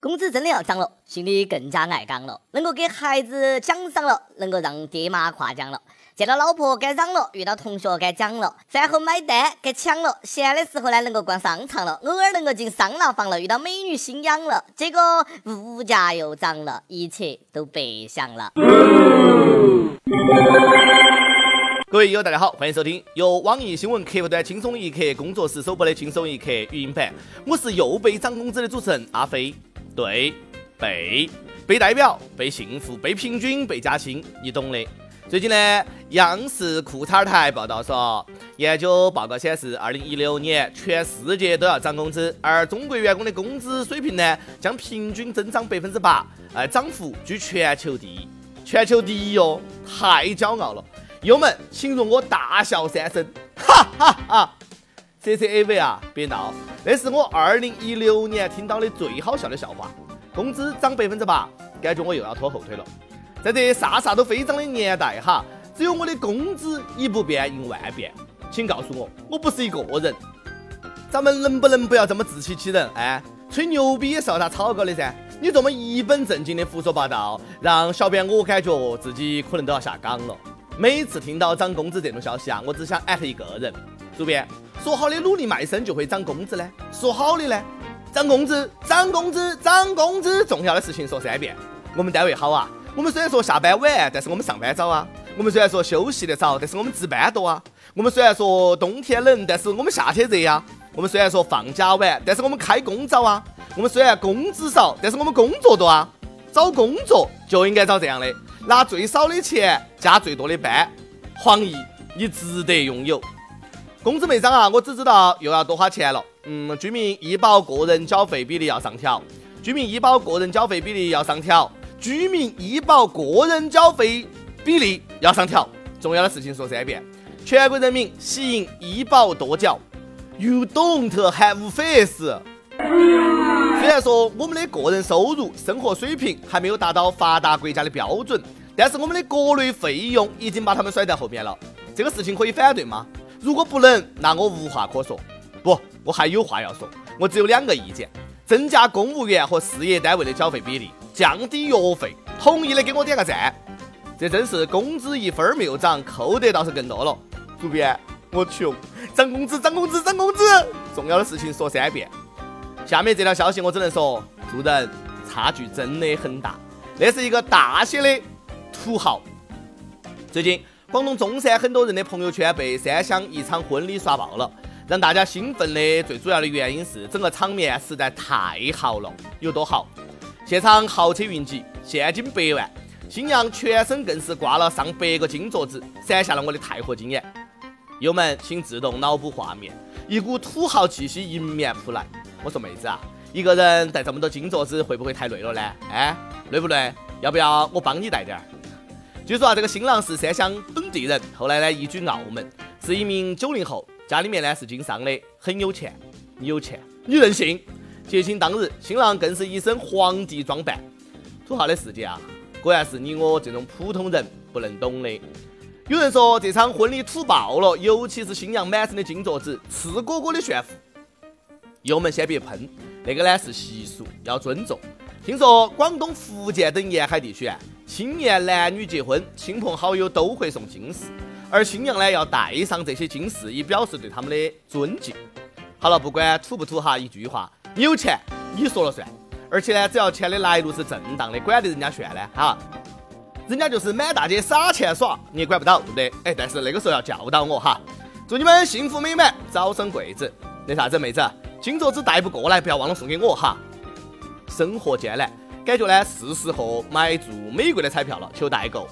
工资真的要涨了，心里更加爱岗了。能够给孩子奖赏了，能够让爹妈夸奖了。见到老婆该嚷了，遇到同学该讲了，饭后买单该抢了。闲的时候呢，能够逛商场了，偶尔能够进桑拿房了，遇到美女心痒了。结果物价又涨了，一切都白想了。各位友大家好，欢迎收听由网易新闻客户端轻松一刻工作室首播的轻松一刻语音版。我是又被涨工资的主持人阿飞。对，被被代表，被幸福，被平均，被加薪，你懂的。最近呢，央视裤衩台报道说，研究报告显示，二零一六年全世界都要涨工资，而中国员工的工资水平呢，将平均增长百分之八，哎，涨幅居全球第一，全球第一哟，太骄傲了。友们，请容我大笑三声，哈哈哈。C C A V 啊，别闹！那是我二零一六年听到的最好笑的笑话。工资涨百分之八，感觉我又要拖后腿了。在这啥啥都飞涨的年代哈，只有我的工资一不变应万变。请告诉我，我不是一个人。咱们能不能不要这么自欺欺人？哎，吹牛逼也是要打草稿的噻。你这么一本正经的胡说八道，让小编我感觉自己可能都要下岗了。每次听到涨工资这种消息啊，我只想艾特一个人，主编。说好的努力卖身就会涨工资呢？说好的呢？涨工资，涨工资，涨工资！重要的事情说三遍。我们单位好啊，我们虽然说下班晚，但是我们上班早啊。我们虽然说休息的早，但是我们值班多啊。我们虽然说冬天冷，但是我们夏天热呀。我们虽然说放假晚，但是我们开工早啊。我们虽然工资少，但是我们工作多啊。找工作就应该找这样的，拿最少的钱加最多的班。黄奕，你值得拥有。工资没涨啊，我只知道又要多花钱了。嗯，居民医保个人缴费比例要上调，居民医保个人缴费比例要上调，居民医保个人缴费比例要上调。重要的事情说三遍：全国人民喜迎医保多缴。You don't have face。虽然说我们的个人收入、生活水平还没有达到发达国家的标准，但是我们的国内费用已经把他们甩在后面了。这个事情可以反对吗？如果不能，那我无话可说。不，我还有话要说。我只有两个意见：增加公务员和事业单位的缴费比例，降低药费。同意的给我点个赞。这真是工资一分没有涨，扣得倒是更多了。主编，我穷，涨工资，涨工资，涨工资。重要的事情说三遍。下面这条消息我只能说，做人差距真的很大。那是一个大写的土豪。最近。广东中山很多人的朋友圈被三湘一场婚礼刷爆了，让大家兴奋的最主要的原因是整个场面实在太豪了，有多豪？现场豪车云集，现金百万，新娘全身更是挂了上百个金镯子，闪瞎了我的钛合金眼。友们，请自动脑补画面，一股土豪气息迎面扑来。我说妹子啊，一个人带这么多金镯子会不会太累了呢？哎，累不累？要不要我帮你带点儿？据说啊，这个新郎是三湘本地人，后来呢移居澳门，是一名九零后，家里面呢是经商的，很有钱。你有钱，你任性。结亲当日，新郎更是一身皇帝装扮。土豪的世界啊，果然是你我这种普通人不能懂的。有人说这场婚礼土爆了，尤其是新娘满身的金镯子，赤果果的炫富。友们先别喷，那个呢是习俗，要尊重。听说广东、福建等沿海地区啊。青年男女结婚，亲朋好友都会送金饰，而新娘呢要戴上这些金饰，以表示对他们的尊敬。好了，不管土不土哈，一句话，你有钱你说了算。而且呢，只要钱的来路是正当的，管得人家炫呢？哈，人家就是满大街撒钱耍，你也管不到，对不对？哎，但是那个时候要教导我哈。祝你们幸福美满，早生贵子。那啥子，妹子，金镯子带不过来，不要忘了送给我哈。生活艰难。感觉呢是时候买注美国的彩票了，求代购。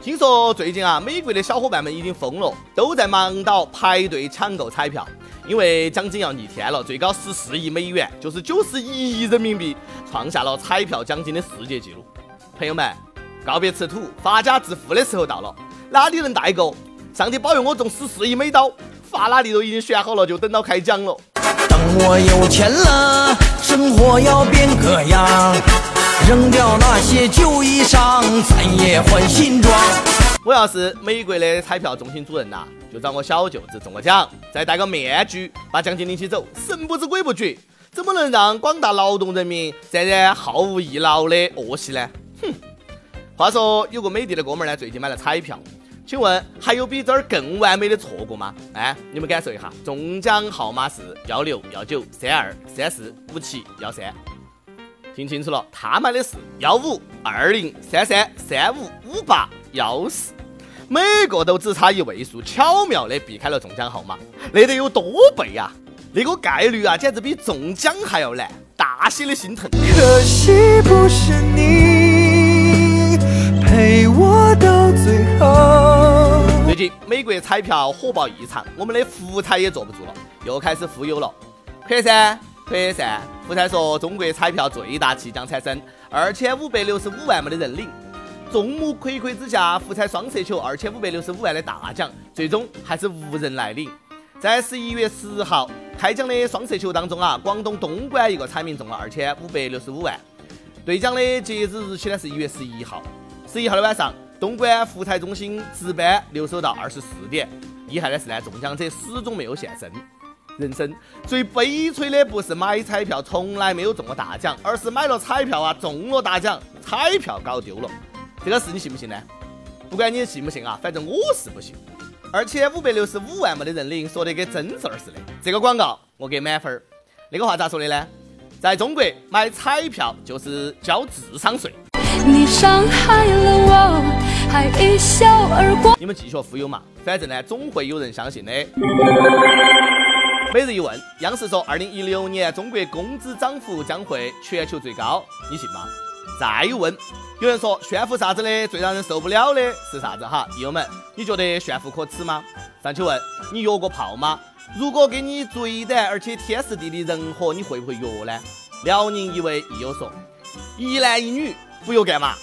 听说最近啊，美国的小伙伴们已经疯了，都在忙到排队抢购彩票，因为奖金要逆天了，最高十四亿美元，就是九十一亿人民币，创下了彩票奖金的世界纪录。朋友们，告别吃土，发家致富的时候到了，哪里能代购？上帝保佑我中十四亿美刀，法拉利都已经选好了，就等到开奖了。等我有钱了，生活要变个样。扔掉那些旧衣裳，咱也换新装。我要是美国的彩票中心主任呐，就找我小舅子中个奖，再戴个面具，把奖金领起走，神不知鬼不觉。怎么能让广大劳动人民沾染毫无益劳的恶习呢？哼！话说有个美的的哥们儿呢，最近买了彩票，请问还有比这儿更完美的错过吗？哎，你们感受一下，中奖号码是幺六幺九三二三四五七幺三，听清楚了，他买的是幺五二零三三三五五八幺四，每个都只差一位数，巧妙的避开了中奖号码，那得有多倍啊！那个概率啊，简直比中奖还要难，大写的心疼。可惜不是你陪我到最后。最近美国彩票火爆异常，我们的福彩也坐不住了，又开始忽悠了。可噻，可噻。福彩说中国彩票最大气奖产生二千五百六十五万没得人领，众目睽睽之下，福彩双色球二千五百六十五万的大奖，最终还是无人来领。在十一月十号开奖的双色球当中啊，广东东莞一个彩民中了二千五百六十五万。兑奖的截止日期呢是一月十一号。十一号的晚上，东莞福彩中心值班留守到二十四点。厉害的是呢，中奖者始终没有现身。人生最悲催的不是买彩票从来没有中过大奖，而是买了彩票啊中了大奖，彩票搞丢了。这个事你信不信呢？不管你信不信啊，反正我是不信。二千五百六十五万没得人领，说得跟真事儿似的。这个广告我给满分儿。那个话咋说的呢？在中国买彩票就是交智商税。你伤害了我，还一笑而过。你们继续忽悠嘛，反正呢总会有人相信的。每日一问，央视说，二零一六年中国工资涨幅将会全球最高，你信吗？再问，有人说炫富啥子的，最让人受不了的是啥子哈？友友们，你觉得炫富可耻吗？上去问，你约过炮吗？如果给你最短而且天时地利人和，你会不会约呢？辽宁一位益友说，一男一女不约干嘛？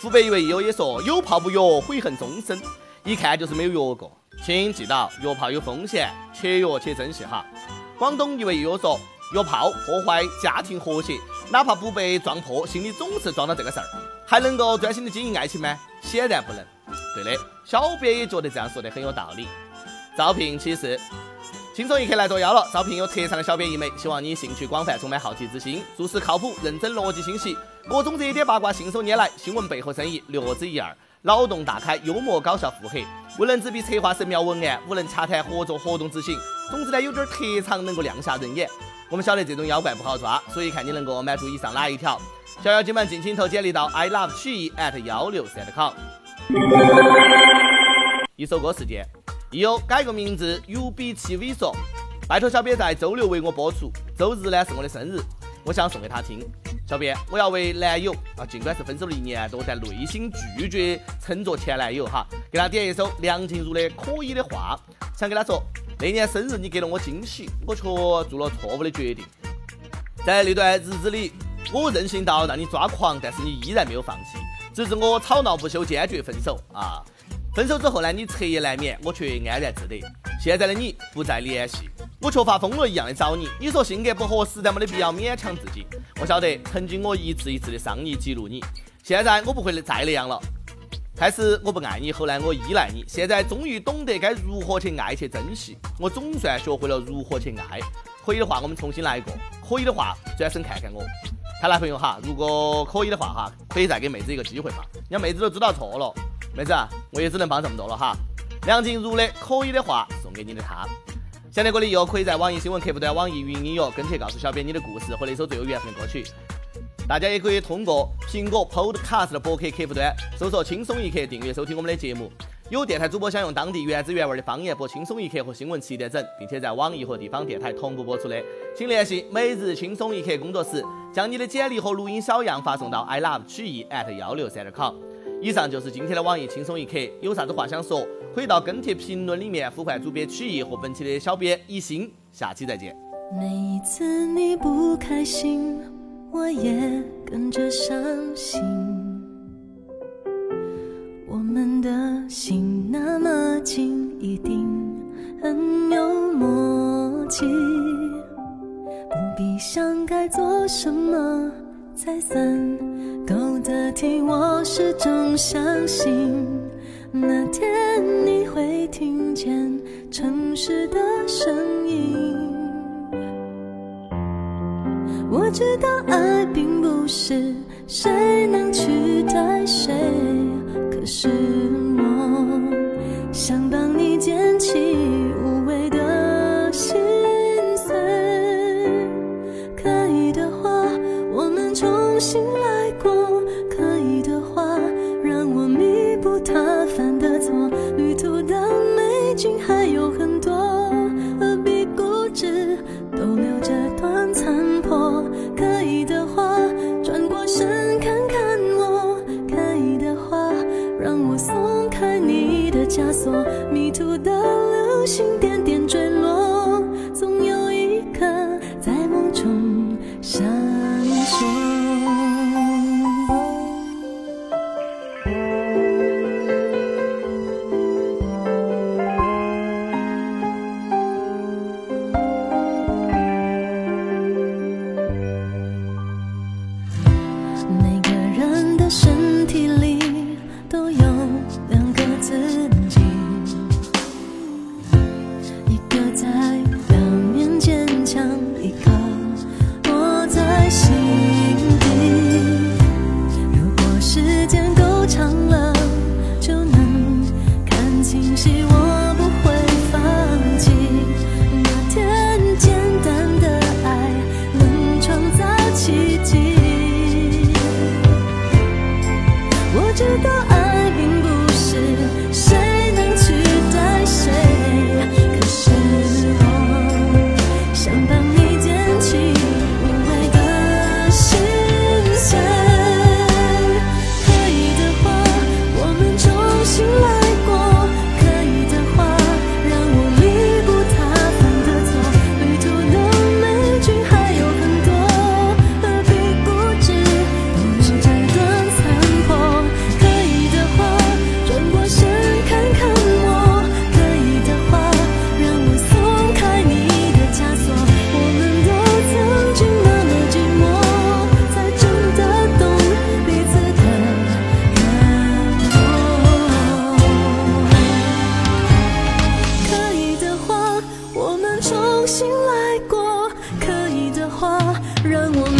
湖北一位益友也说，有炮不约，悔恨终身。一看就是没有约过，请记到，约炮有风险，且约且珍惜哈。广东一位益友说。约炮破坏家庭和谐，哪怕不被撞破，心里总是装到这个事儿，还能够专心的经营爱情吗？显然不能。对的，小编也觉得这样说的很有道理。招聘启示，轻松一刻来作妖了。招聘有特长的小编一枚，希望你兴趣广泛，充满好奇之心，做事靠谱、认真、逻辑清晰，各种热点八卦信手拈来，新闻背后深意略知一二，脑洞大开，幽默搞笑腹黑，无能执笔策划神妙文案，无能洽谈合作活动执行。总之呢，有点特长能够亮瞎人眼。我们晓得这种妖怪不好抓，所以看你能够满足以上哪一条。小妖精们尽情投简历到 i love 曲艺 at 幺六三 com。一首歌时间，益友改个名字，有比其猥琐。拜托小编在周六为我播出，周日呢是我的生日，我想送给他听。小编，我要为男友啊，尽管是分手了一年多，但内心拒绝称作前男友哈，给他点一首梁静茹的《可以的话》，想给他说。那年生日你给了我惊喜，我却做了错误的决定。在那段日子里，我任性到让你抓狂，但是你依然没有放弃，直至我吵闹不休，坚决分手啊！分手之后呢，你彻夜难眠，我却安然自得。现在的你不再联系，我却发疯了一样的找你。你说性格不合，实在没得必要勉强自己。我晓得曾经我一次一次的伤你、激怒你，现在我不会再那样了。开始我不爱你，后来我依赖你，现在终于懂得该如何去爱去珍惜。我总算学会了如何去爱。可以的话，我们重新来过。可以的话，转身看看我，她男朋友哈。如果可以的话哈，可以再给妹子一个机会嘛。人家妹子都知道错了，妹子，我也只能帮这么多了哈。梁静茹的《可以的话》送给你的他。想听歌的友可以在网易新闻客户端、网易云音乐跟帖告诉小编你的故事和那首最有缘分的歌曲。大家也可以通过苹果 Podcast 的博客客户端搜索“轻松一刻”订阅收听我们的节目。有电台主播想用当地原汁原味的方言播《轻松一刻》和新闻七点整，并且在网易和地方电台同步播出的，请联系每日轻松一刻工作室，将你的简历和录音小样发送到 i love 曲艺 at 幺六三点 com。以上就是今天的网易轻松一刻，有啥子话想说，可以到跟帖评论里面呼唤主编曲艺和本期的小编一心。下期再见。每一次你不开心。我也跟着伤心，们的心那么近，一定很有默契。不必想该做什么才算够得体，我始终相信，那天你会听见城市的声音。我知道爱并不是谁能取代谁，可是我想帮你捡起无谓的心碎。可以的话，我们重新来过；可以的话，让我弥补他犯的错。让我